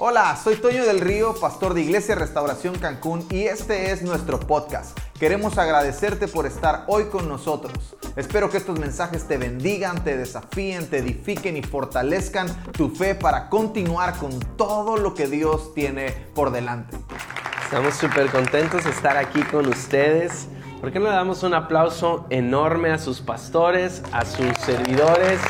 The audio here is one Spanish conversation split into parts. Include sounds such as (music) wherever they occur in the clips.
Hola, soy Toño del Río, pastor de Iglesia Restauración Cancún y este es nuestro podcast. Queremos agradecerte por estar hoy con nosotros. Espero que estos mensajes te bendigan, te desafíen, te edifiquen y fortalezcan tu fe para continuar con todo lo que Dios tiene por delante. Estamos súper contentos de estar aquí con ustedes. ¿Por qué no le damos un aplauso enorme a sus pastores, a sus servidores?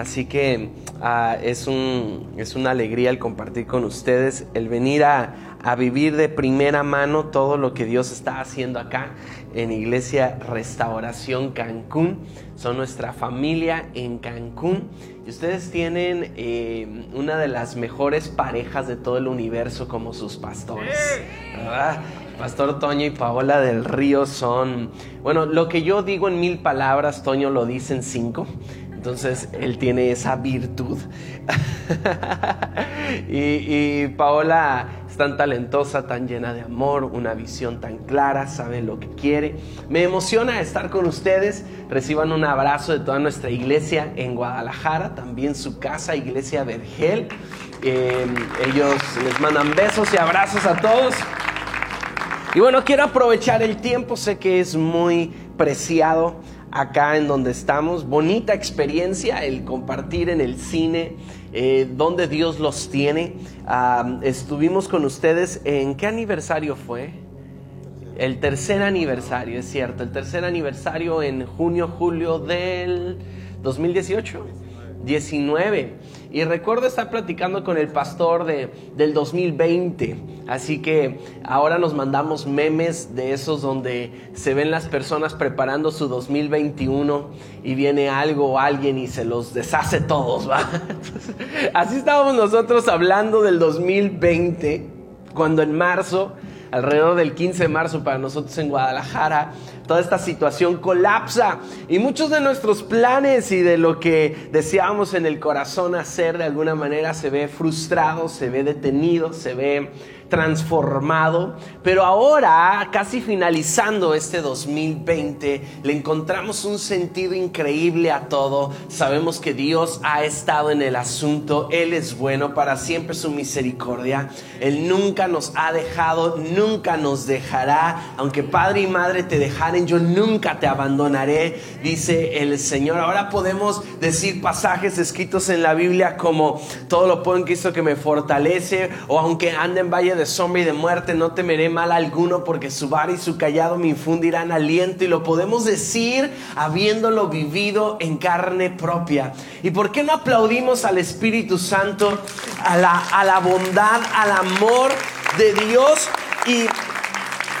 Así que ah, es, un, es una alegría el compartir con ustedes, el venir a, a vivir de primera mano todo lo que Dios está haciendo acá en Iglesia Restauración Cancún. Son nuestra familia en Cancún. Y ustedes tienen eh, una de las mejores parejas de todo el universo como sus pastores. ¿verdad? Pastor Toño y Paola del Río son, bueno, lo que yo digo en mil palabras, Toño lo dice en cinco. Entonces él tiene esa virtud. (laughs) y, Paola es tan talentosa, tan llena de amor, una visión tan clara, sabe lo que quiere. Me emociona estar con ustedes. Reciban un abrazo de toda nuestra iglesia en Guadalajara, también su casa, Iglesia Vergel. Eh, ellos les mandan besos y abrazos a todos. Y bueno, quiero aprovechar el tiempo, sé que es muy preciado acá en donde estamos. Bonita experiencia el compartir en el cine, eh, donde Dios los tiene. estuvimos con ustedes en qué aniversario fue? El tercer aniversario, es cierto, el tercer aniversario en junio, julio del 2018. 19. Y recuerdo estar platicando con el pastor de, del 2020. Así que ahora nos mandamos memes de esos donde se ven las personas preparando su 2021 y viene algo o alguien y se los deshace todos. (laughs) así estábamos nosotros hablando del 2020 cuando en marzo alrededor del 15 de marzo para nosotros en Guadalajara, toda esta situación colapsa. Y muchos de nuestros planes y de lo que deseábamos en el corazón hacer de alguna manera se ve frustrado, se ve detenido, se ve transformado, pero ahora, casi finalizando este 2020, le encontramos un sentido increíble a todo. Sabemos que Dios ha estado en el asunto, Él es bueno, para siempre su misericordia. Él nunca nos ha dejado, nunca nos dejará. Aunque padre y madre te dejaren, yo nunca te abandonaré, dice el Señor. Ahora podemos decir pasajes escritos en la Biblia como todo lo puedo en Cristo que me fortalece, o aunque ande en valle de sombra y de muerte, no temeré mal alguno, porque su vara y su callado me infundirán aliento. Y lo podemos decir habiéndolo vivido en carne propia. ¿Y por qué no aplaudimos al Espíritu Santo, a la, a la bondad, al amor de Dios? Y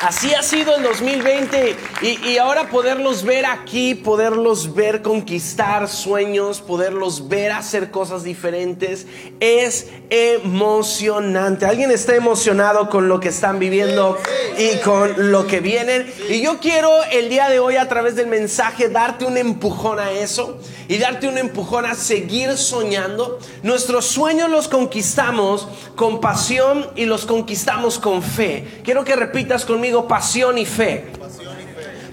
Así ha sido el 2020 y, ahora poderlos ver aquí, poderlos ver conquistar sueños, poderlos ver hacer cosas diferentes, es emocionante. ¿Alguien está emocionado con lo que están viviendo y con lo que vienen? Y yo quiero el día de hoy a través del mensaje darte un empujón a eso y darte un empujón a seguir soñando. Nuestros sueños los conquistamos con pasión y los conquistamos con fe. Quiero que repitas conmigo pasión y fe.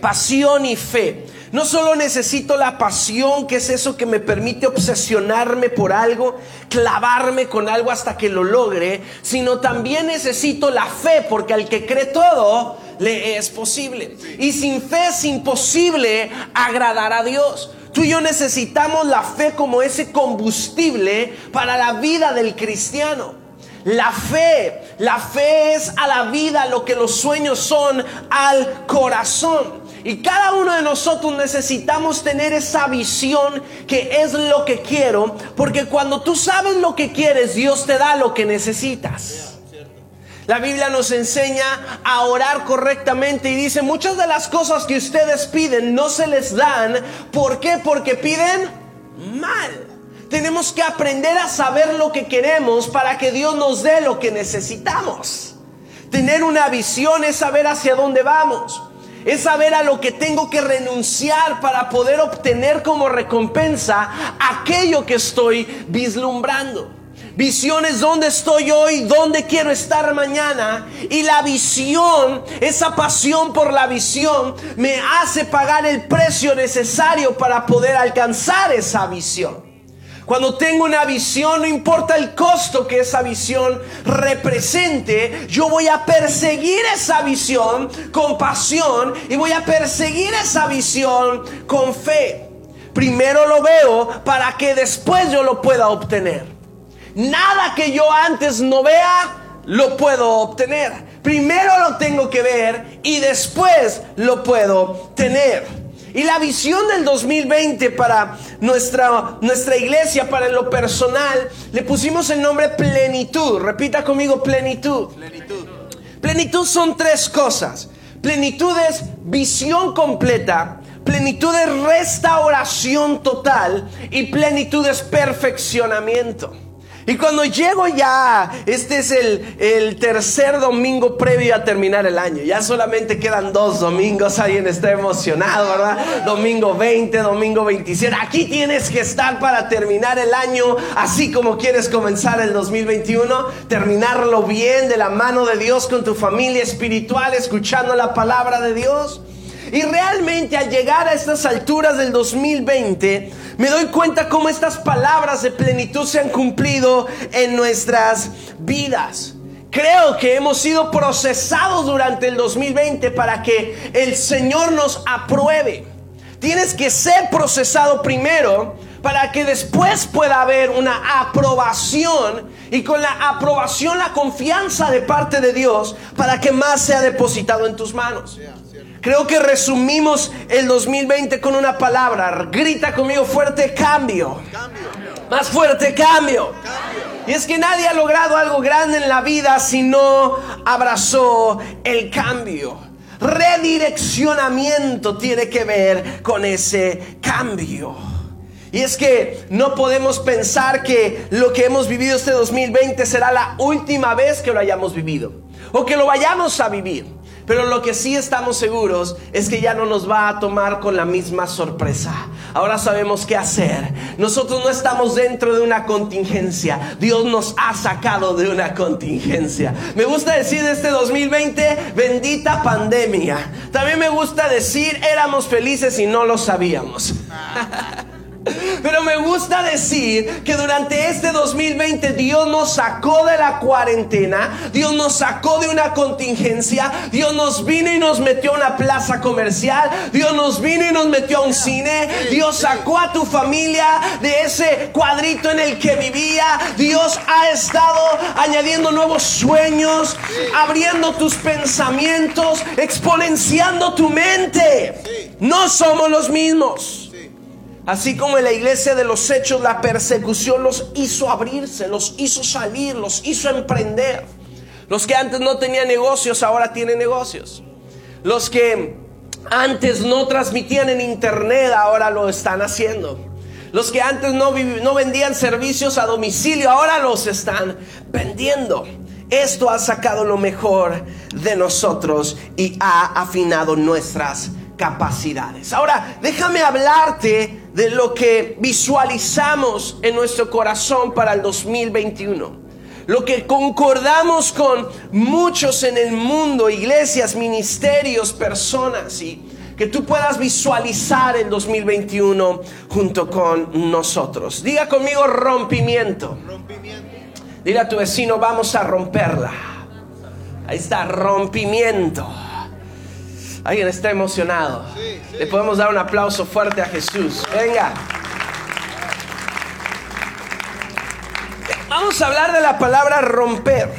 Pasión y fe. No solo necesito la pasión, que es eso que me permite obsesionarme por algo, clavarme con algo hasta que lo logre, sino también necesito la fe, porque al que cree todo, le es posible. Y sin fe es imposible agradar a Dios. Tú y yo necesitamos la fe como ese combustible para la vida del cristiano. La fe, la fe es a la vida lo que los sueños son al corazón. Y cada uno de nosotros necesitamos tener esa visión que es lo que quiero, porque cuando tú sabes lo que quieres, Dios te da lo que necesitas. La Biblia nos enseña a orar correctamente y dice, muchas de las cosas que ustedes piden no se les dan. ¿Por qué? Porque piden mal. Tenemos que aprender a saber lo que queremos para que Dios nos dé lo que necesitamos. Tener una visión es saber hacia dónde vamos. Es saber a lo que tengo que renunciar para poder obtener como recompensa aquello que estoy vislumbrando. Visión es dónde estoy hoy, dónde quiero estar mañana. Y la visión, esa pasión por la visión, me hace pagar el precio necesario para poder alcanzar esa visión. Cuando tengo una visión, no importa el costo que esa visión represente, yo voy a perseguir esa visión con pasión y voy a perseguir esa visión con fe. Primero lo veo para que después yo lo pueda obtener. Nada que yo antes no vea, lo puedo obtener. Primero lo tengo que ver y después lo puedo tener. Y la visión del 2020 para nuestra, nuestra iglesia, para lo personal, le pusimos el nombre plenitud. Repita conmigo plenitud. Plenitud. Plenitud son tres cosas. Plenitud es visión completa, plenitud es restauración total y plenitud es perfeccionamiento. Y cuando llego ya, este es el, tercer domingo previo a terminar el año. Ya solamente quedan dos domingos. Alguien está emocionado, ¿verdad? Domingo 20, domingo 27. Aquí tienes que estar para terminar el año así como quieres comenzar el 2021. Terminarlo bien de la mano de Dios con tu familia espiritual, escuchando la palabra de Dios. Y realmente al llegar a estas alturas del 2020, me doy cuenta cómo estas palabras de plenitud se han cumplido en nuestras vidas. Creo que hemos sido procesados durante el 2020 para que el Señor nos apruebe. Tienes que ser procesado primero para que después pueda haber una aprobación y con la aprobación la confianza de parte de Dios para que más sea depositado en tus manos. Creo que resumimos el 2020 con una palabra. Grita conmigo fuerte cambio. Más fuerte cambio. Y es que nadie ha logrado algo grande en la vida si no abrazó el cambio. Redireccionamiento tiene que ver con ese cambio. Y es que no podemos pensar que lo que hemos vivido este 2020 será la última vez que lo hayamos vivido o que lo vayamos a vivir. Pero lo que sí estamos seguros es que ya no nos va a tomar con la misma sorpresa. Ahora sabemos qué hacer. Nosotros no estamos dentro de una contingencia. Dios nos ha sacado de una contingencia. Me gusta decir de este 2020, bendita pandemia. También me gusta decir, éramos felices y no lo sabíamos. (laughs) Pero me gusta decir que durante este 2020 Dios nos sacó de la cuarentena, Dios nos sacó de una contingencia, Dios nos vino y nos metió a una plaza comercial, Dios nos vino y nos metió a un cine, Dios sacó a tu familia de ese cuadrito en el que vivía, Dios ha estado añadiendo nuevos sueños, abriendo tus pensamientos, exponenciando tu mente. No somos los mismos. Así como en la iglesia de los hechos la persecución los hizo abrirse, los hizo salir, los hizo emprender. Los que antes no tenían negocios ahora tienen negocios. Los que antes no transmitían en internet ahora lo están haciendo. Los que antes no, no vendían servicios a domicilio ahora los están vendiendo. Esto ha sacado lo mejor de nosotros y ha afinado nuestras capacidades. Ahora, déjame hablarte de lo que visualizamos en nuestro corazón para el 2021. Lo que concordamos con muchos en el mundo, iglesias, ministerios, personas, y que tú puedas visualizar el 2021 junto con nosotros. Diga conmigo rompimiento. rompimiento. Dile a tu vecino, vamos a romperla. Ahí está, rompimiento. Alguien está emocionado. Le podemos dar un aplauso fuerte a Jesús. Venga. Vamos a hablar de la palabra romper.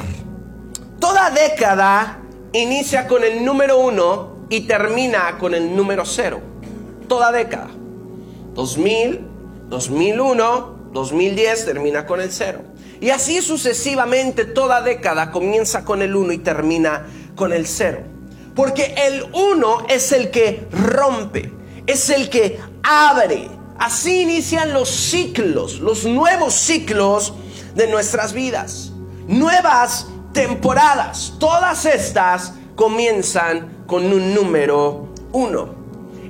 Toda década inicia con el número uno y termina con el número cero. Toda década. 2000, 2001, 2010 termina con el cero. Y así sucesivamente toda década comienza con el uno y termina con el cero. Porque el uno es el que rompe, es el que abre. Así inician los ciclos, los nuevos ciclos de nuestras vidas. Nuevas temporadas. Todas estas comienzan con un número uno.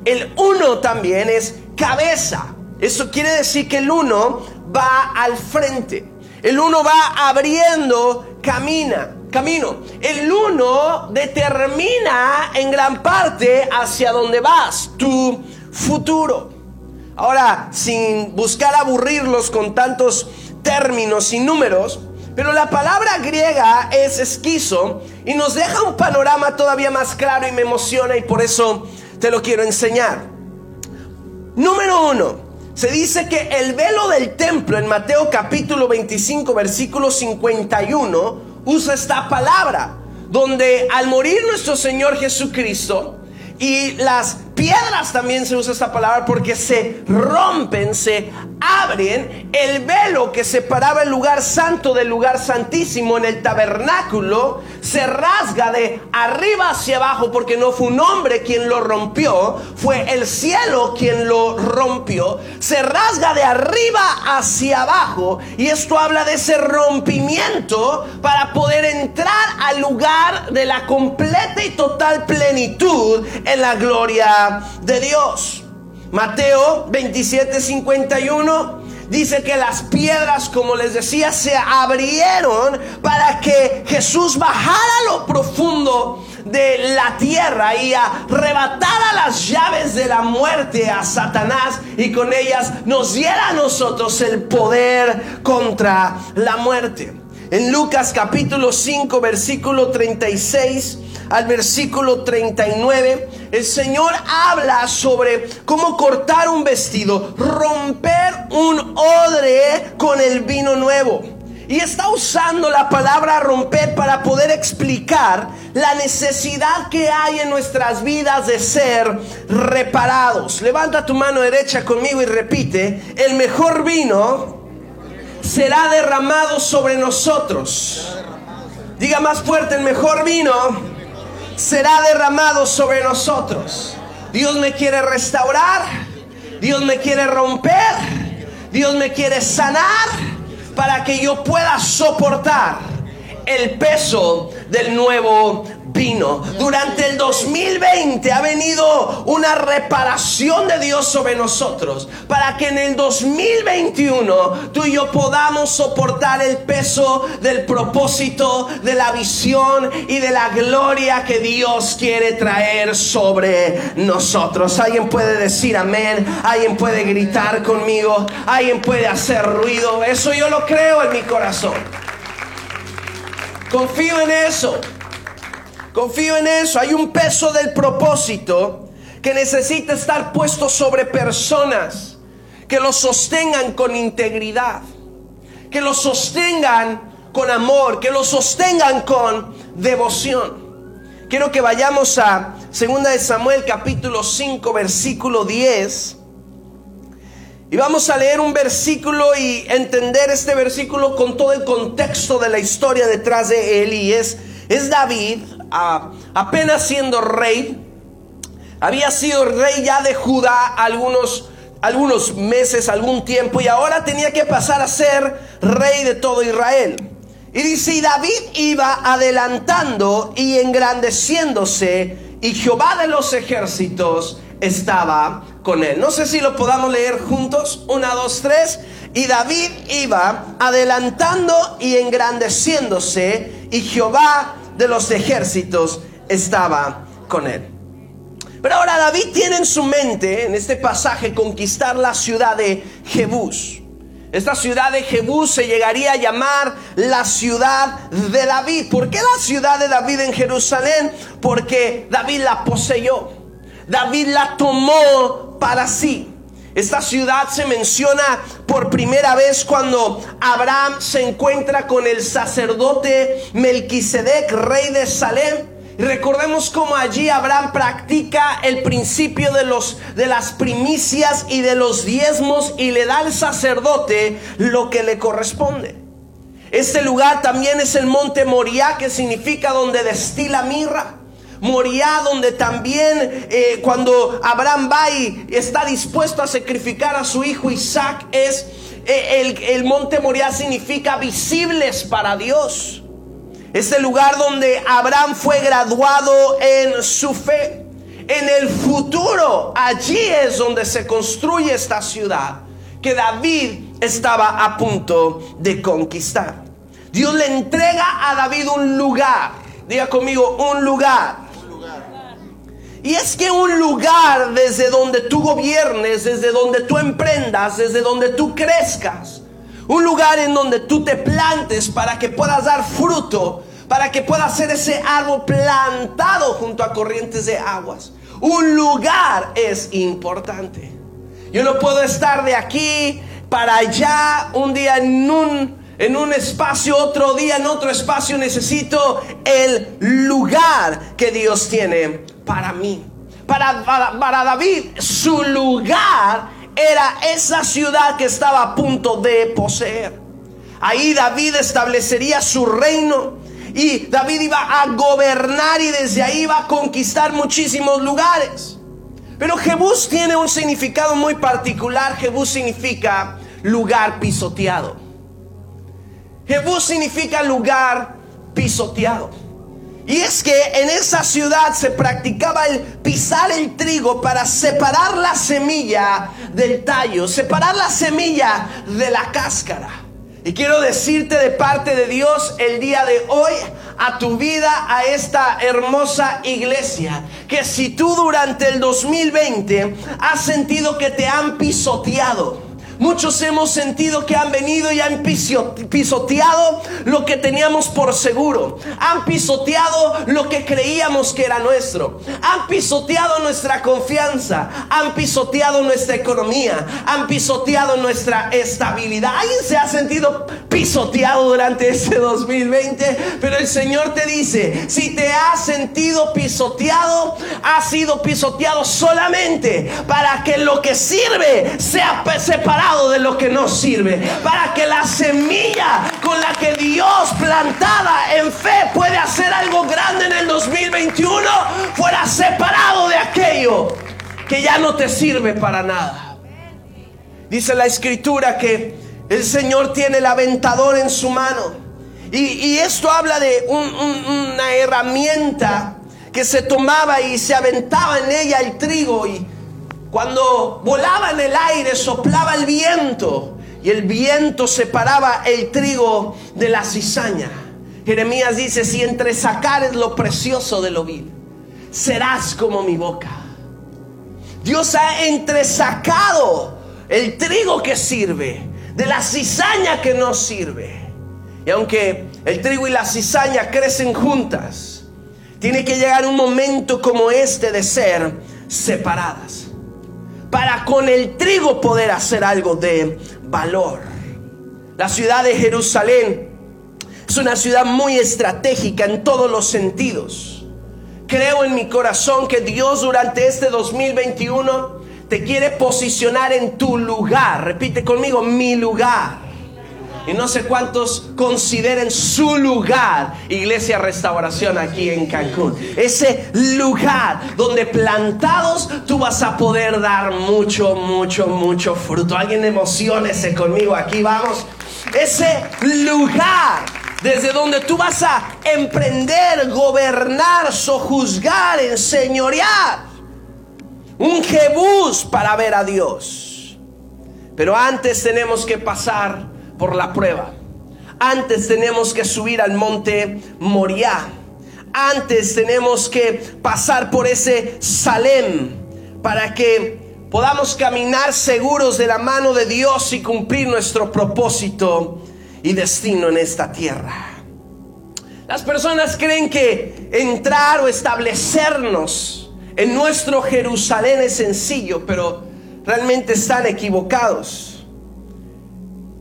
El uno también es cabeza. Eso quiere decir que el uno va al frente. El uno va abriendo camina, camino. El uno determina en gran parte hacia dónde vas, tu futuro. Ahora, sin buscar aburrirlos con tantos términos y números, pero la palabra griega es esquizo y nos deja un panorama todavía más claro y me emociona y por eso te lo quiero enseñar. Número uno, se dice que el velo del templo en Mateo capítulo 25 versículo 51 usa esta palabra, donde al morir nuestro Señor Jesucristo y las piedras también se usa esta palabra porque se rompen, se abren. El velo que separaba el lugar santo del lugar santísimo en el tabernáculo se rasga de arriba hacia abajo porque no fue un hombre quien lo rompió, fue el cielo quien lo rompió. Se rasga de arriba hacia abajo y esto habla de ese rompimiento para poder entrar al lugar de la completa y total plenitud en la gloria de Dios. Mateo 27, 51 dice que las piedras, como les decía, se abrieron para que Jesús bajara lo profundo de la tierra y arrebatara las llaves de la muerte a Satanás y con ellas nos diera a nosotros el poder contra la muerte. En Lucas capítulo 5 versículo 36 al versículo 39, el Señor habla sobre cómo cortar un vestido, romper un odre con el vino nuevo. Y está usando la palabra romper para poder explicar la necesidad que hay en nuestras vidas de ser reparados. Levanta tu mano derecha conmigo y repite, el mejor vino será derramado sobre nosotros. Diga más fuerte, el mejor vino será derramado sobre nosotros. Dios me quiere restaurar, Dios me quiere romper, Dios me quiere sanar para que yo pueda soportar el peso del nuevo vino. Durante el 2020 ha venido una reparación de Dios sobre nosotros para que en el 2021 tú y yo podamos soportar el peso del propósito, de la visión y de la gloria que Dios quiere traer sobre nosotros. Alguien puede decir amén, alguien puede gritar conmigo, alguien puede hacer ruido. Eso yo lo creo en mi corazón. Confío en eso. Confío en eso. Hay un peso del propósito que necesita estar puesto sobre personas que lo sostengan con integridad, que lo sostengan con amor, que lo sostengan con devoción. Quiero que vayamos a 2 de Samuel capítulo 5 versículo 10. Y vamos a leer un versículo y entender este versículo con todo el contexto de la historia detrás de él. Y es, es David, apenas siendo rey, había sido rey ya de Judá algunos, algunos meses, algún tiempo, y ahora tenía que pasar a ser rey de todo Israel. Y dice, y David iba adelantando y engrandeciéndose, y Jehová de los ejércitos estaba con él. No sé si lo podamos leer juntos. Una, dos, tres. Y David iba adelantando y engrandeciéndose, y Jehová de los ejércitos estaba con él. Pero ahora David tiene en su mente, en este pasaje, conquistar la ciudad de Jebús. Esta ciudad de Jebús se llegaría a llamar la ciudad de David. ¿Por qué la ciudad de David en Jerusalén? Porque David la poseyó. David la tomó para sí. Esta ciudad se menciona por primera vez cuando Abraham se encuentra con el sacerdote Melquisedec, rey de Salem. Recordemos cómo allí Abraham practica el principio de, los, de las primicias y de los diezmos y le da al sacerdote lo que le corresponde. Este lugar también es el monte Moriah, que significa donde destila mirra. Moría donde también eh, cuando Abraham va y está dispuesto a sacrificar a su hijo Isaac, es eh, el, el, monte Moría significa visibles para Dios. Es el lugar donde Abraham fue graduado en su fe. En el futuro, allí es donde se construye esta ciudad que David estaba a punto de conquistar. Dios le entrega a David un lugar. Diga conmigo, un lugar. Y es que un lugar desde donde tú gobiernes, desde donde tú emprendas, desde donde tú crezcas, un lugar en donde tú te plantes para que puedas dar fruto, para que puedas ser ese árbol plantado junto a corrientes de aguas. Un lugar es importante. Yo no puedo estar de aquí para allá un día en un en un espacio, otro día en otro espacio. Necesito el lugar que Dios tiene para mí. Para, para, David, su lugar era esa ciudad que estaba a punto de poseer. Ahí David establecería su reino y David iba a gobernar y desde ahí iba a conquistar muchísimos lugares. Pero Jebús tiene un significado muy particular. Jebús significa lugar pisoteado. Jebús significa lugar pisoteado. Y es que en esa ciudad se practicaba el pisar el trigo para separar la semilla del tallo, separar la semilla de la cáscara. Y quiero decirte de parte de Dios el día de hoy a tu vida, a esta hermosa iglesia, que si tú durante el 2020 has sentido que te han pisoteado, Muchos hemos sentido que han venido y han pisoteado lo que teníamos por seguro. Han pisoteado lo que creíamos que era nuestro. Han pisoteado nuestra confianza. Han pisoteado nuestra economía. Han pisoteado nuestra estabilidad. ¿Alguien se ha sentido pisoteado durante este 2020? Pero el Señor te dice, si te has sentido pisoteado, has sido pisoteado solamente para que lo que sirve sea separado de lo que no sirve. Para que la semilla con la que Dios plantada en fe puede hacer algo grande en el 2021 fuera separado de aquello que ya no te sirve para nada. Dice la escritura que el Señor tiene el aventador en su mano. Y, esto habla de una herramienta que se tomaba y se aventaba en ella el trigo y cuando volaba en el aire, soplaba el viento y el viento separaba el trigo de la cizaña. Jeremías dice, si entre sacares lo precioso de lo vil, serás como mi boca. Dios ha entresacado el trigo que sirve de la cizaña que no sirve. Y aunque el trigo y la cizaña crecen juntas, tiene que llegar un momento como este de ser separadas para con el trigo poder hacer algo de valor. La ciudad de Jerusalén es una ciudad muy estratégica en todos los sentidos. Creo en mi corazón que Dios durante este 2021 te quiere posicionar en tu lugar. Repite conmigo, mi lugar y no sé cuántos consideren su lugar Iglesia Restauración aquí en Cancún. Ese lugar donde plantados tú vas a poder dar mucho, mucho, mucho fruto. Alguien emocionese conmigo, aquí vamos. Ese lugar desde donde tú vas a emprender, gobernar, sojuzgar, enseñorear. Un Jebús para ver a Dios. Pero antes tenemos que pasar por la prueba. Antes tenemos que subir al monte Moriah. Antes tenemos que pasar por ese Salem para que podamos caminar seguros de la mano de Dios y cumplir nuestro propósito y destino en esta tierra. Las personas creen que entrar o establecernos en nuestro Jerusalén es sencillo, pero realmente están equivocados.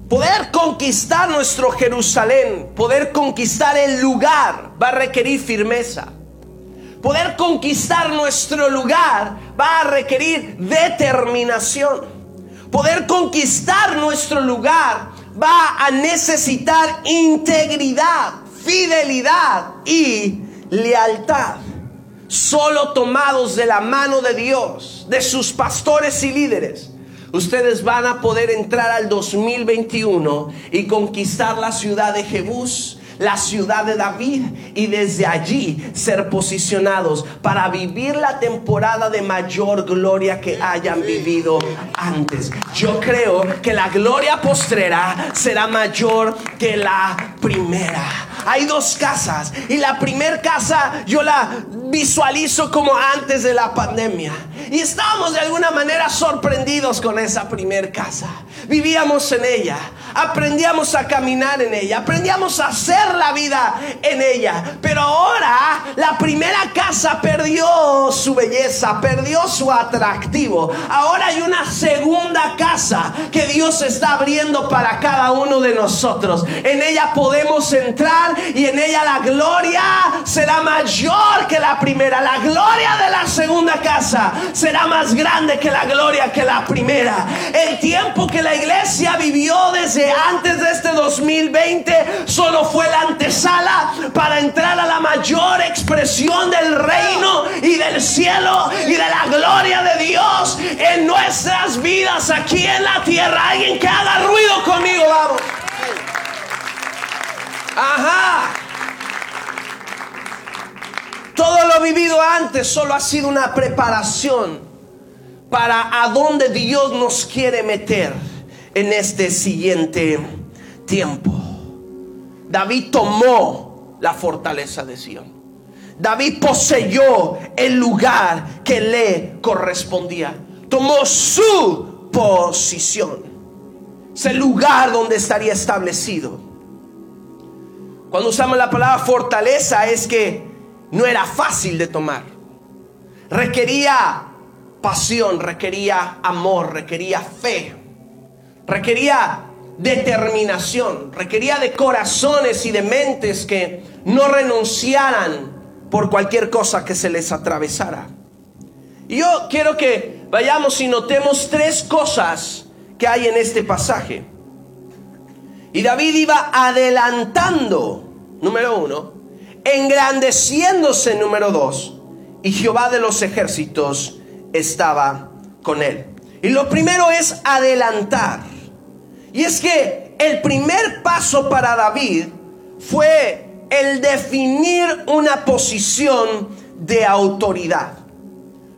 Poder conquistar nuestro Jerusalén, poder conquistar el lugar, va a requerir firmeza. Poder conquistar nuestro lugar va a requerir determinación. Poder conquistar nuestro lugar va a necesitar integridad, fidelidad y lealtad. Solo tomados de la mano de Dios, de sus pastores y líderes, Ustedes van a poder entrar al 2021 y conquistar la ciudad de Jebús, la ciudad de David y desde allí ser posicionados para vivir la temporada de mayor gloria que hayan vivido antes. Yo creo que la gloria postrera será mayor que la primera. Hay dos casas y la primera casa yo la visualizo como antes de la pandemia. Y estábamos de alguna manera sorprendidos con esa primer casa. Vivíamos en ella, aprendíamos a caminar en ella, aprendíamos a hacer la vida en ella. Pero ahora la primera casa perdió su belleza, perdió su atractivo. Ahora hay una segunda casa que Dios está abriendo para cada uno de nosotros. En ella podemos entrar y en ella la gloria será mayor que la primera. La gloria de la segunda casa será más grande que la gloria que la primera. El tiempo que la iglesia vivió desde antes de este 2020 solo fue la antesala para entrar a la mayor expresión del reino y del cielo y de la gloria de Dios en nuestras vidas aquí en la tierra. Alguien que haga ruido conmigo, vamos. Ajá. Todo lo vivido antes solo ha sido una preparación para a dónde Dios nos quiere meter en este siguiente tiempo. David tomó la fortaleza de Sion. David poseyó el lugar que le correspondía. Tomó su posición. Ese lugar donde estaría establecido. Cuando usamos la palabra fortaleza es que no era fácil de tomar. Requería pasión, requería amor, requería fe, requería determinación, requería de corazones y de mentes que no renunciaran por cualquier cosa que se les atravesara. Y yo quiero que vayamos y notemos tres cosas que hay en este pasaje. Y David iba adelantando, número uno, engrandeciéndose, número dos, y Jehová de los ejércitos estaba con él. Y lo primero es adelantar. Y es que el primer paso para David fue el definir una posición de autoridad.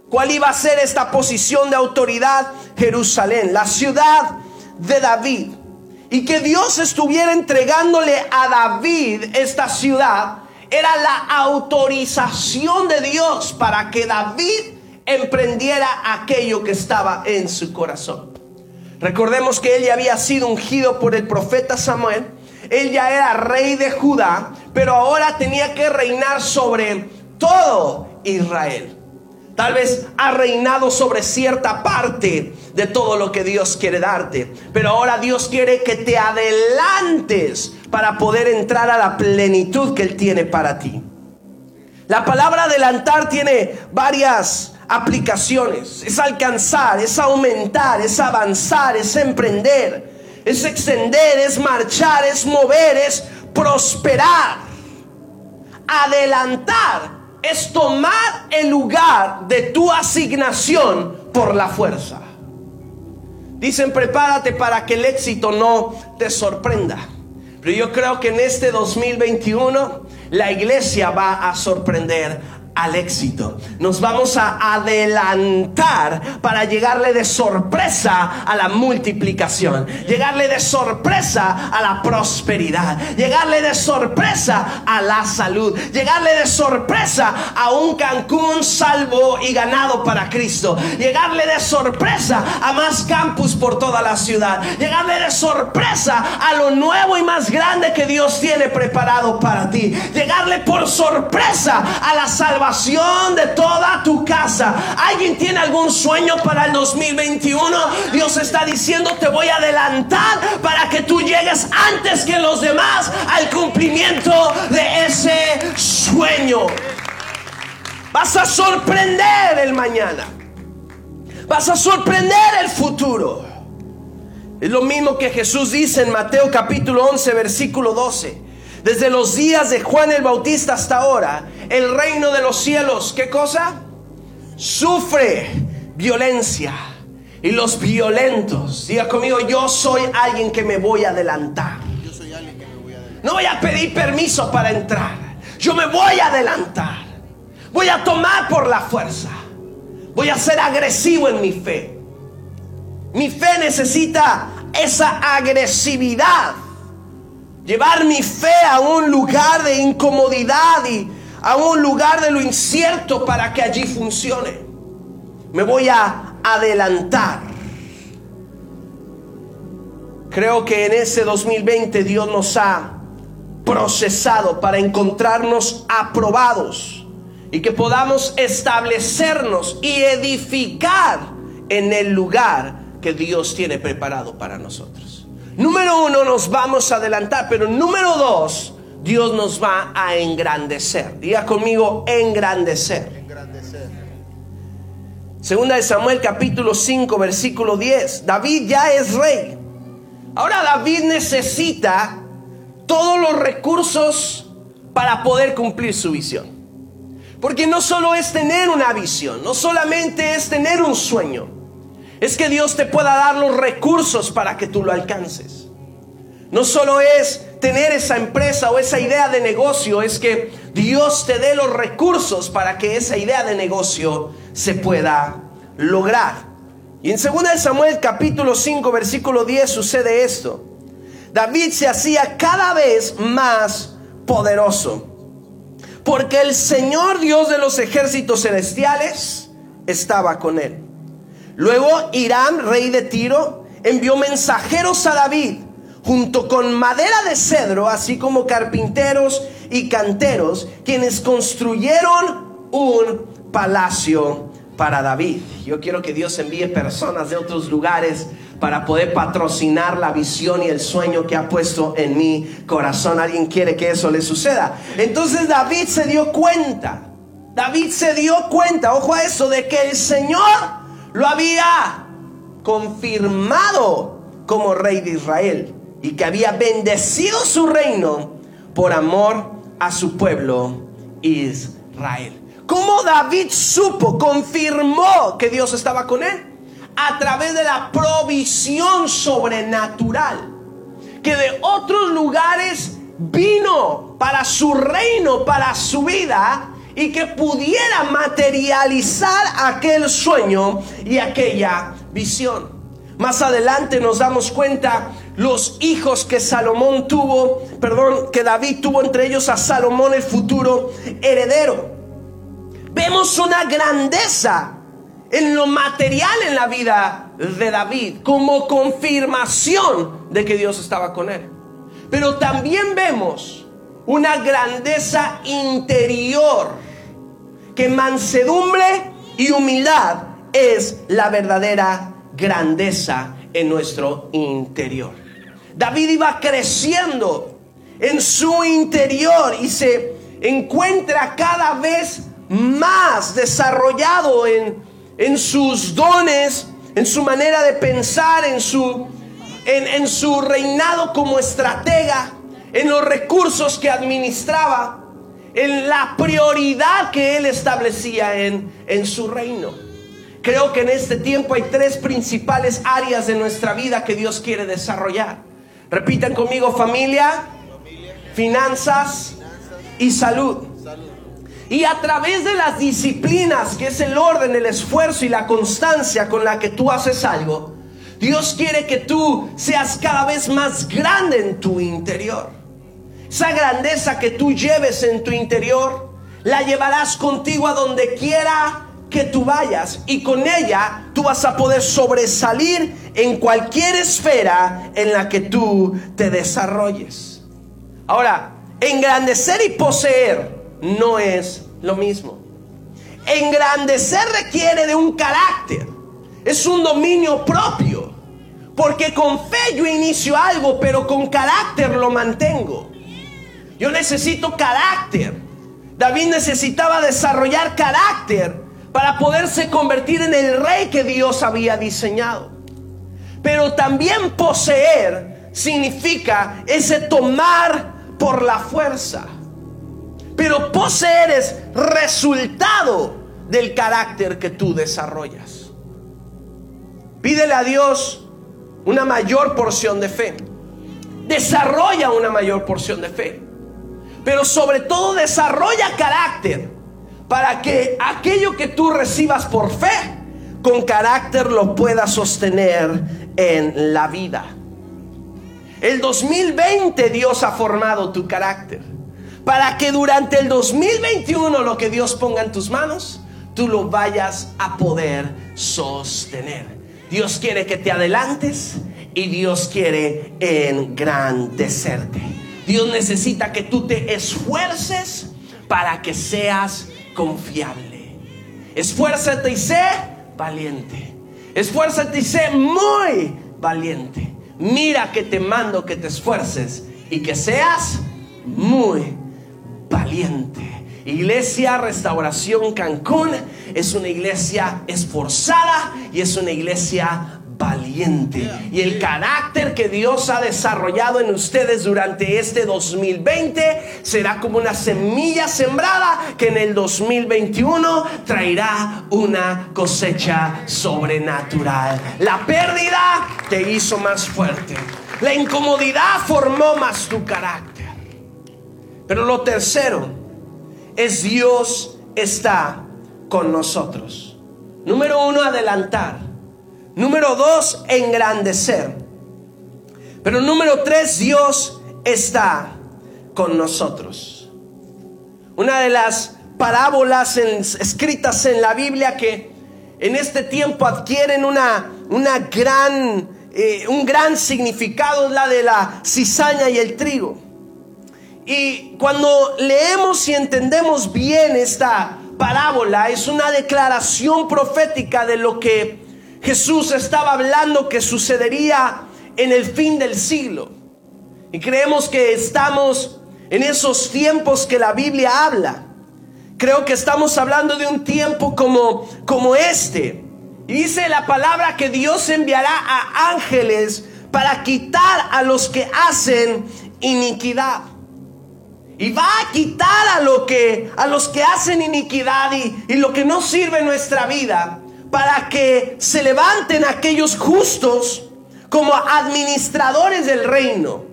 ¿Cuál iba a ser esta posición de autoridad? Jerusalén, la ciudad de David. Y que Dios estuviera entregándole a David esta ciudad era la autorización de Dios para que David emprendiera aquello que estaba en su corazón. Recordemos que él ya había sido ungido por el profeta Samuel. Él ya era rey de Judá, pero ahora tenía que reinar sobre todo Israel. Tal vez ha reinado sobre cierta parte de todo lo que Dios quiere darte. Pero ahora Dios quiere que te adelantes para poder entrar a la plenitud que Él tiene para ti. La palabra adelantar tiene varias aplicaciones. Es alcanzar, es aumentar, es avanzar, es emprender, es extender, es marchar, es mover, es prosperar. Adelantar es tomar el lugar de tu asignación por la fuerza. Dicen, prepárate para que el éxito no te sorprenda. Pero yo creo que en este 2021 la iglesia va a sorprender al éxito. Nos vamos a adelantar para llegarle de sorpresa a la multiplicación, llegarle de sorpresa a la prosperidad, llegarle de sorpresa a la salud, llegarle de sorpresa a un Cancún salvo y ganado para Cristo, llegarle de sorpresa a más campus por toda la ciudad, llegarle de sorpresa a lo nuevo y más grande que Dios tiene preparado para ti, llegarle por sorpresa a la salvación de toda tu casa. ¿Alguien tiene algún sueño para el 2021? Dios está diciendo, te voy a adelantar para que tú llegues antes que los demás al cumplimiento de ese sueño. Vas a sorprender el mañana. Vas a sorprender el futuro. Es lo mismo que Jesús dice en Mateo capítulo 11, versículo 12. Desde los días de Juan el Bautista hasta ahora, el reino de los cielos, ¿qué cosa? Sufre violencia. Y los violentos, diga conmigo, yo soy alguien que me voy a adelantar. Yo soy alguien que me voy a adelantar. No voy a pedir permiso para entrar. Yo me voy a adelantar. Voy a tomar por la fuerza. Voy a ser agresivo en mi fe. Mi fe necesita esa agresividad. Llevar mi fe a un lugar de incomodidad y a un lugar de lo incierto para que allí funcione. Me voy a adelantar. Creo que en ese 2020 Dios nos ha procesado para encontrarnos aprobados y que podamos establecernos y edificar en el lugar que Dios tiene preparado para nosotros. Número uno, nos vamos a adelantar, pero número dos, Dios nos va a engrandecer. Diga conmigo, engrandecer. Segunda de Samuel capítulo 5 versículo 10. David ya es rey. Ahora David necesita todos los recursos para poder cumplir su visión. Porque no solo es tener una visión, no solamente es tener un sueño, es que Dios te pueda dar los recursos para que tú lo alcances. No solo es tener esa empresa o esa idea de negocio, es que Dios te dé los recursos para que esa idea de negocio se pueda lograr. Y en 2 Samuel capítulo 5 versículo 10 sucede esto. David se hacía cada vez más poderoso, porque el Señor Dios de los ejércitos celestiales estaba con él. Luego Irán, rey de Tiro, envió mensajeros a David junto con madera de cedro, así como carpinteros y canteros, quienes construyeron un palacio para David. Yo quiero que Dios envíe personas de otros lugares para poder patrocinar la visión y el sueño que ha puesto en mi corazón. Alguien quiere que eso le suceda. Entonces David se dio cuenta. David se dio cuenta, ojo a eso, de que el Señor lo había confirmado como rey de Israel y que había bendecido su reino por amor a su pueblo Israel. ¿Cómo David supo, confirmó que Dios estaba con él? A través de la provisión sobrenatural que de otros lugares vino para su reino, para su vida, y que pudiera materializar aquel sueño y aquella visión. Más adelante nos damos cuenta los hijos que Salomón tuvo, perdón, que David tuvo entre ellos a Salomón el futuro heredero. Vemos una grandeza en lo material en la vida de David como confirmación de que Dios estaba con él. Pero también vemos una grandeza interior, que mansedumbre y humildad es la verdadera grandeza en nuestro interior. David iba creciendo en su interior y se encuentra cada vez más desarrollado en, en sus dones, en su manera de pensar, en su, en, en su reinado como estratega, en los recursos que administraba, en la prioridad que él establecía en, en su reino. Creo que en este tiempo hay tres principales áreas de nuestra vida que Dios quiere desarrollar. Repitan conmigo familia, finanzas y salud. Y a través de las disciplinas, que es el orden, el esfuerzo y la constancia con la que tú haces algo, Dios quiere que tú seas cada vez más grande en tu interior. Esa grandeza que tú lleves en tu interior, la llevarás contigo a donde quiera que tú vayas y con ella tú vas a poder sobresalir en cualquier esfera en la que tú te desarrolles. Ahora, engrandecer y poseer no es lo mismo. Engrandecer requiere de un carácter, es un dominio propio, porque con fe yo inicio algo, pero con carácter lo mantengo. Yo necesito carácter. David necesitaba desarrollar carácter para poderse convertir en el rey que Dios había diseñado. Pero también poseer significa ese tomar por la fuerza. Pero poseer es resultado del carácter que tú desarrollas. Pídele a Dios una mayor porción de fe. desarrolla una mayor porción de fe. Pero sobre todo desarrolla carácter para que aquello que tú recibas por fe, con carácter lo puedas sostener en la vida. El 2020 Dios ha formado tu carácter para que durante el 2021 lo que Dios ponga en tus manos, tú lo vayas a poder sostener. Dios quiere que te adelantes y Dios quiere engrandecerte. Dios necesita que tú te esfuerces para que seas confiable. Esfuérzate y sé valiente. Esfuérzate y sé muy valiente. Mira que te mando que te esfuerces y que seas muy valiente. Iglesia Restauración Cancún es una iglesia esforzada y es una iglesia Y el carácter que Dios ha desarrollado en ustedes durante este 2020 será como una semilla sembrada que en el 2021 traerá una cosecha sobrenatural. La pérdida te hizo más fuerte. La incomodidad formó más tu carácter. Pero lo tercero es Dios está con nosotros. Número uno, adelantar. Número dos, engrandecer. Pero número tres, Dios está con nosotros. Una de las parábolas escritas en la Biblia que en este tiempo adquieren una, una gran, eh, un gran significado es la de la cizaña y el trigo. Y cuando leemos y entendemos bien esta parábola, es una declaración profética de lo que Jesús estaba hablando que sucedería en el fin del siglo. Y creemos que estamos en esos tiempos que la Biblia habla. Creo que estamos hablando de un tiempo como, como este. Y dice la palabra que Dios enviará a ángeles para quitar a los que hacen iniquidad. Y va a quitar a, lo que, a los que hacen iniquidad y, y lo que no sirve en nuestra vida para que se levanten aquellos justos como administradores del reino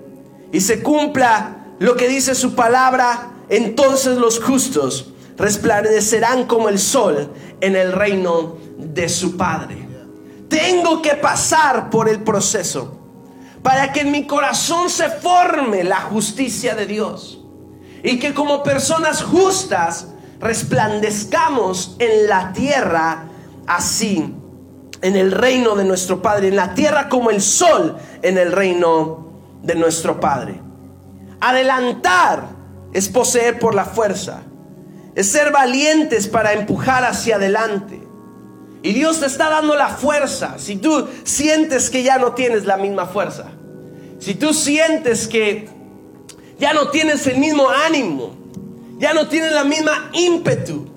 y se cumpla lo que dice su palabra, entonces los justos resplandecerán como el sol en el reino de su Padre. Tengo que pasar por el proceso para que en mi corazón se forme la justicia de Dios y que como personas justas resplandezcamos en la tierra así en el reino de nuestro Padre, en la tierra como el sol en el reino de nuestro Padre. Adelantar es poseer por la fuerza, es ser valientes para empujar hacia adelante. Y Dios te está dando la fuerza. Si tú sientes que ya no tienes la misma fuerza, si tú sientes que ya no tienes el mismo ánimo, ya no tienes la misma ímpetu,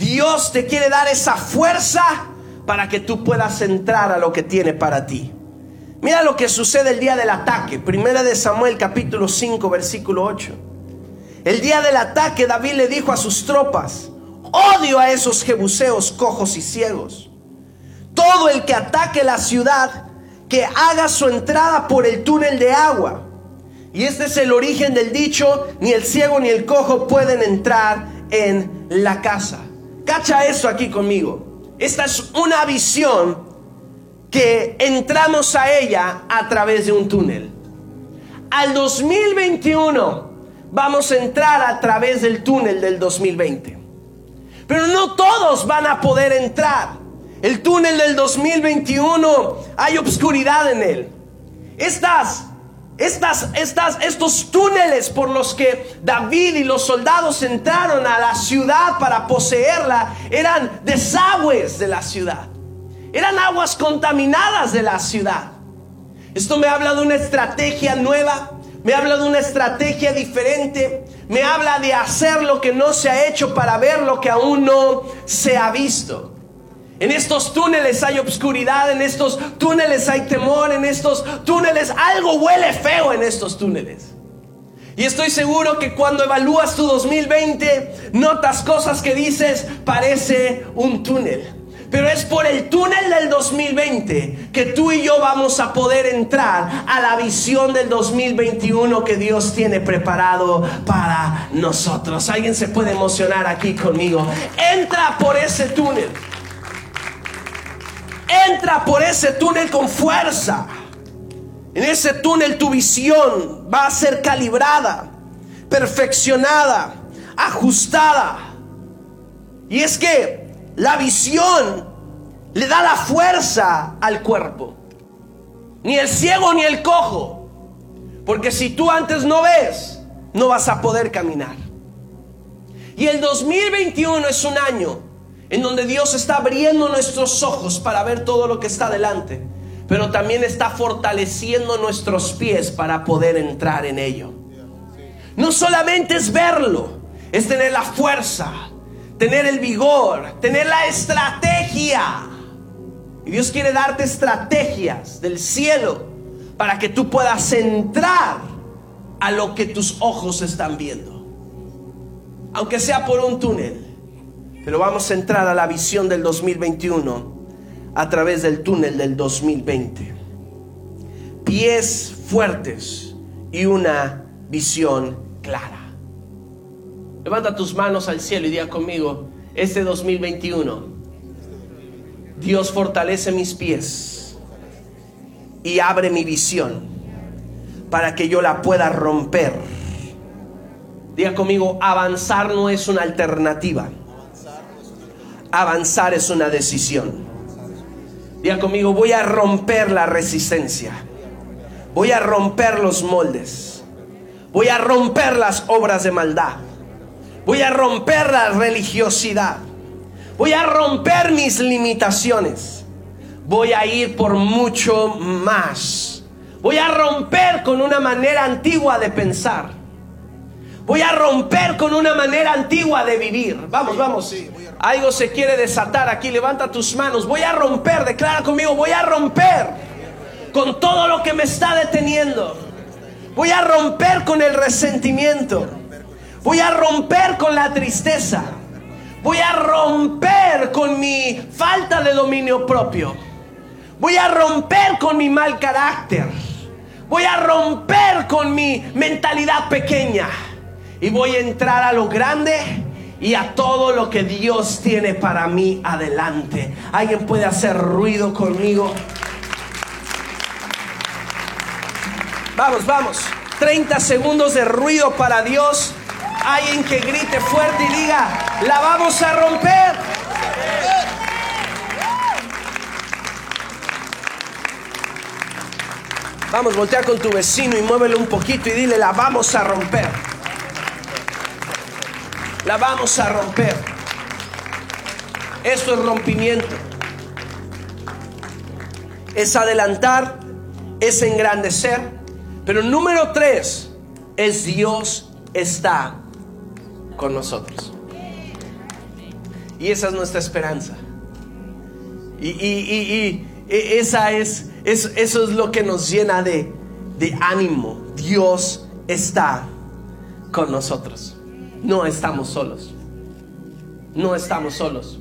Dios te quiere dar esa fuerza para que tú puedas entrar a lo que tiene para ti. Mira lo que sucede el día del ataque. Primera de Samuel capítulo 5 versículo 8. El día del ataque David le dijo a sus tropas, odio a esos jebuseos cojos y ciegos. Todo el que ataque la ciudad, que haga su entrada por el túnel de agua. Y este es el origen del dicho, ni el ciego ni el cojo pueden entrar en la casa. Cacha eso aquí conmigo. Esta es una visión que entramos a ella a través de un túnel. Al 2021 vamos a entrar a través del túnel del 2020. Pero no todos van a poder entrar. El túnel del 2021 hay obscuridad en él. Estas estas, estas, estos túneles por los que David y los soldados entraron a la ciudad para poseerla eran desagües de la ciudad. Eran aguas contaminadas de la ciudad. Esto me habla de una estrategia nueva, me habla de una estrategia diferente, me habla de hacer lo que no se ha hecho para ver lo que aún no se ha visto. En estos túneles hay obscuridad, en estos túneles hay temor, en estos túneles algo huele feo en estos túneles. Y estoy seguro que cuando evalúas tu 2020, notas cosas que dices, parece un túnel. Pero es por el túnel del 2020 que tú y yo vamos a poder entrar a la visión del 2021 que Dios tiene preparado para nosotros. Alguien se puede emocionar aquí conmigo. Entra por ese túnel. Entra por ese túnel con fuerza. En ese túnel tu visión va a ser calibrada, perfeccionada, ajustada. Y es que la visión le da la fuerza al cuerpo. Ni el ciego ni el cojo. Porque si tú antes no ves, no vas a poder caminar. Y el 2021 es un año en donde Dios está abriendo nuestros ojos para ver todo lo que está delante, pero también está fortaleciendo nuestros pies para poder entrar en ello. No solamente es verlo, es tener la fuerza, tener el vigor, tener la estrategia. Y Dios quiere darte estrategias del cielo para que tú puedas entrar a lo que tus ojos están viendo. Aunque sea por un túnel. Pero vamos a entrar a la visión del 2021 a través del túnel del 2020. Pies fuertes y una visión clara. Levanta tus manos al cielo y diga conmigo, este 2021, Dios fortalece mis pies y abre mi visión para que yo la pueda romper. Diga conmigo, avanzar no es una alternativa. Avanzar es una decisión. Diga conmigo, voy a romper la resistencia. Voy a romper los moldes. Voy a romper las obras de maldad. Voy a romper la religiosidad. Voy a romper mis limitaciones. Voy a ir por mucho más. Voy a romper con una manera antigua de pensar. Voy a romper con una manera antigua de vivir. Vamos, vamos. Algo se quiere desatar aquí. Levanta tus manos. Voy a romper. Declara conmigo. Voy a romper con todo lo que me está deteniendo. Voy a romper con el resentimiento. Voy a romper con la tristeza. Voy a romper con mi falta de dominio propio. Voy a romper con mi mal carácter. Voy a romper con mi mentalidad pequeña. Y voy a entrar a lo grande y a todo lo que Dios tiene para mí adelante. ¿Alguien puede hacer ruido conmigo? Vamos, vamos. 30 segundos de ruido para Dios. Alguien que grite fuerte y diga, la vamos a romper. Vamos, voltea con tu vecino y muévelo un poquito y dile, la vamos a romper. La vamos a romper. Esto es rompimiento. Es adelantar, es engrandecer. Pero número tres es Dios está con nosotros. Y esa es nuestra esperanza. Y, y, y, esa es, es, eso es lo que nos llena de, de ánimo. Dios está con nosotros. No estamos solos. No estamos solos.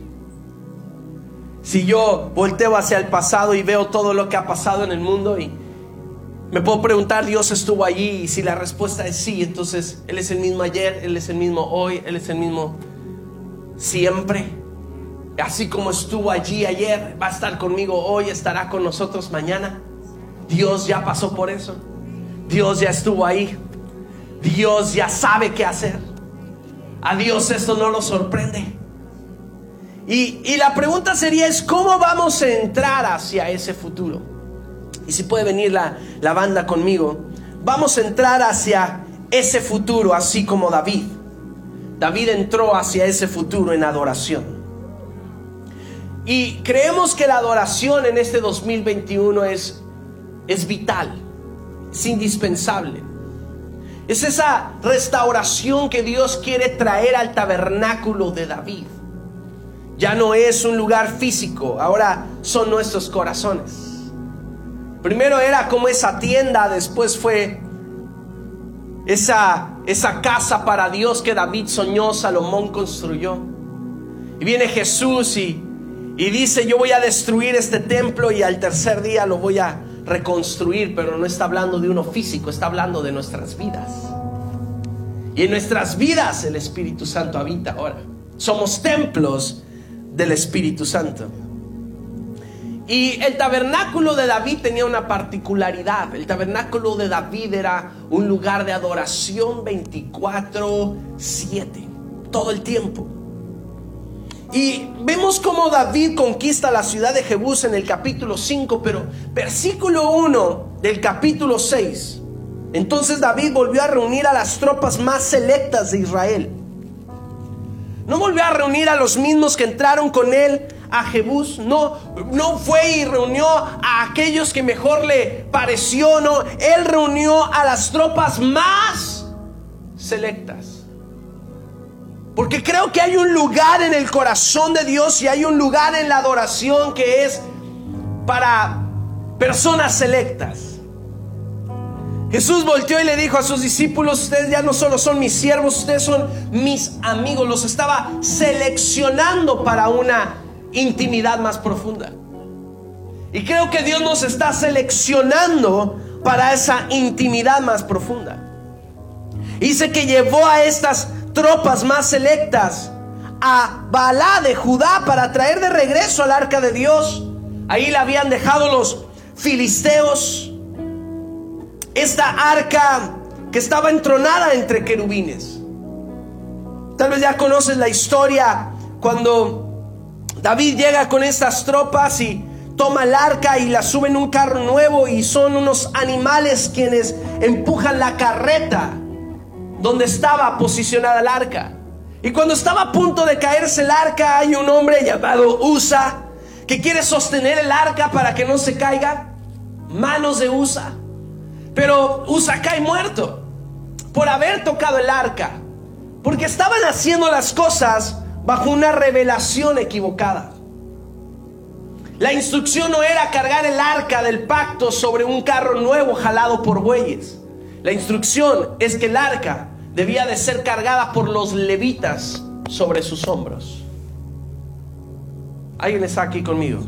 Si yo volteo hacia el pasado y veo todo lo que ha pasado en el mundo y me puedo preguntar, Dios estuvo allí y si la respuesta es sí, entonces Él es el mismo ayer, Él es el mismo hoy, Él es el mismo siempre. Así como estuvo allí ayer, va a estar conmigo hoy, estará con nosotros mañana. Dios ya pasó por eso. Dios ya estuvo ahí. Dios ya sabe qué hacer. A Dios esto no lo sorprende. Y, y, la pregunta sería es, ¿cómo vamos a entrar hacia ese futuro? Y si puede venir la, la banda conmigo, vamos a entrar hacia ese futuro así como David. David entró hacia ese futuro en adoración. Y creemos que la adoración en este 2021 es, es vital, es indispensable. Es esa restauración que Dios quiere traer al tabernáculo de David. Ya no es un lugar físico, ahora son nuestros corazones. Primero era como esa tienda, después fue esa, esa casa para Dios que David soñó, Salomón construyó. Y viene Jesús y, Y dice, yo voy a destruir este templo y al tercer día lo voy a reconstruir, pero no está hablando de uno físico, está hablando de nuestras vidas. Y en nuestras vidas el Espíritu Santo habita ahora. Somos templos del Espíritu Santo. Y el tabernáculo de David tenía una particularidad. El tabernáculo de David era un lugar de adoración 24/7, todo el tiempo. Y vemos cómo David conquista la ciudad de Jebús en el capítulo 5, pero versículo 1 del capítulo 6. Entonces David volvió a reunir a las tropas más selectas de Israel. No volvió a reunir a los mismos que entraron con él a Jebús, no, no fue y reunió a aquellos que mejor le pareció, no, él reunió a las tropas más selectas. Porque creo que hay un lugar en el corazón de Dios y hay un lugar en la adoración que es para personas selectas. Jesús volteó y le dijo a sus discípulos, ustedes ya no solo son mis siervos, ustedes son mis amigos. Los estaba seleccionando para una intimidad más profunda. Y creo que Dios nos está seleccionando para esa intimidad más profunda. Dice que llevó a estas tropas más selectas a Balá de Judá para traer de regreso al arca de Dios. Ahí la habían dejado los filisteos. Esta arca que estaba entronada entre querubines. Tal vez ya conoces la historia cuando David llega con estas tropas y toma el arca y la sube en un carro nuevo y son unos animales quienes empujan la carreta donde estaba posicionada el arca. Y cuando estaba a punto de caerse el arca, hay un hombre llamado Usa que quiere sostener el arca para que no se caiga. Manos de Usa. Pero Usa cae muerto por haber tocado el arca. Porque estaban haciendo las cosas bajo una revelación equivocada. La instrucción no era cargar el arca del pacto sobre un carro nuevo jalado por bueyes. La instrucción es que el arca debía de ser cargada por los levitas sobre sus hombros. ¿Alguien está aquí conmigo?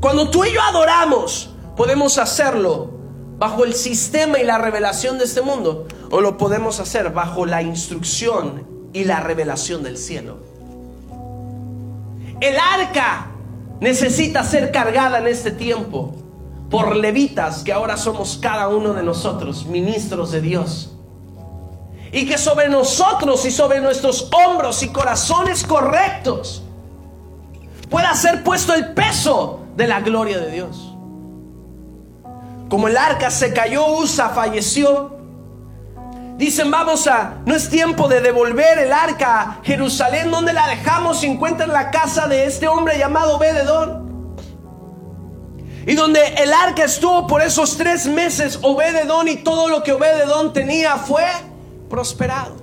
Cuando tú y yo adoramos, podemos hacerlo bajo el sistema y la revelación de este mundo o lo podemos hacer bajo la instrucción y la revelación del cielo. El arca necesita ser cargada en este tiempo por levitas, que ahora somos cada uno de nosotros, ministros de Dios. Y que sobre nosotros y sobre nuestros hombros y corazones correctos pueda ser puesto el peso de la gloria de Dios. Como el arca se cayó, Usa falleció. Dicen, vamos a, no es tiempo de devolver el arca a Jerusalén, donde la dejamos, se encuentra en la casa de este hombre llamado Bededón. Y donde el arca estuvo por esos tres meses, Obededón y todo lo que Obededón tenía fue prosperado.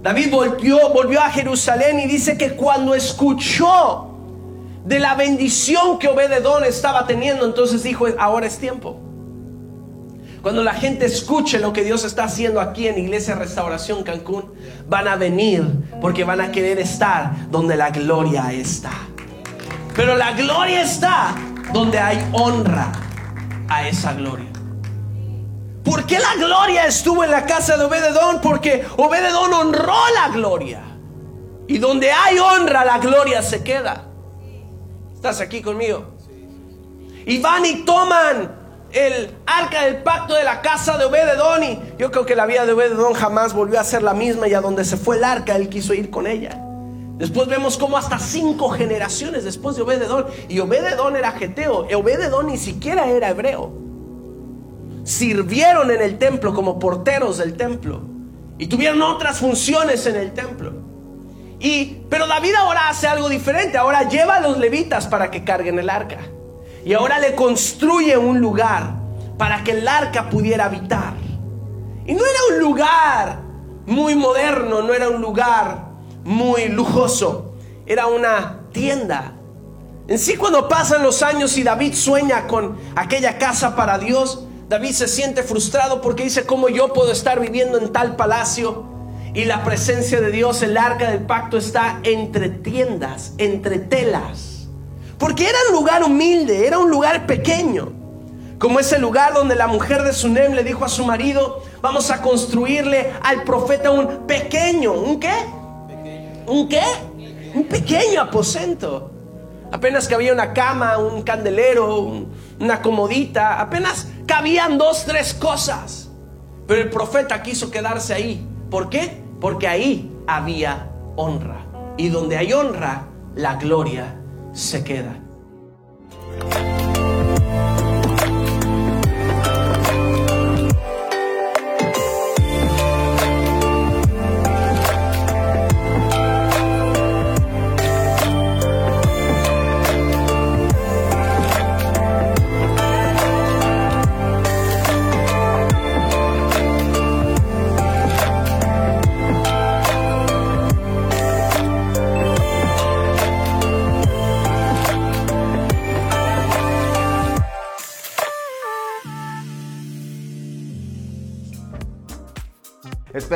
David volvió, volvió a Jerusalén y dice que cuando escuchó de la bendición que Obededón estaba teniendo, entonces dijo, ahora es tiempo. Cuando la gente escuche lo que Dios está haciendo aquí en Iglesia Restauración Cancún, van a venir porque van a querer estar donde la gloria está. Pero la gloria está donde hay honra a esa gloria. ¿Por qué la gloria estuvo en la casa de Obededón? Porque Obededón honró la gloria. Y donde hay honra, la gloria se queda. ¿Estás aquí conmigo? Y van y toman el arca del pacto de la casa de Obededón. Y yo creo que la vida de Obededón jamás volvió a ser la misma. Y a donde se fue el arca, él quiso ir con ella. Después vemos como hasta cinco generaciones después de Obededón. Y Obededón era geteo. Obededón ni siquiera era hebreo. Sirvieron en el templo como porteros del templo. Y tuvieron otras funciones en el templo. Y, pero David ahora hace algo diferente. Ahora lleva a los levitas para que carguen el arca. Y ahora le construye un lugar para que el arca pudiera habitar. Y no era un lugar muy moderno, no era un lugar muy lujoso, era una tienda. En sí cuando pasan los años y David sueña con aquella casa para Dios, David se siente frustrado porque dice, ¿cómo yo puedo estar viviendo en tal palacio? Y la presencia de Dios, el arca del pacto, está entre tiendas, entre telas. Porque era un lugar humilde, era un lugar pequeño. Como ese lugar donde la mujer de Sunem le dijo a su marido, vamos a construirle al profeta un pequeño, ¿un qué? ¿Un qué? Un pequeño aposento. Apenas cabía una cama, un candelero, una comodita, apenas cabían dos, tres cosas. Pero el profeta quiso quedarse ahí. ¿Por qué? Porque ahí había honra. Y donde hay honra, la gloria se queda.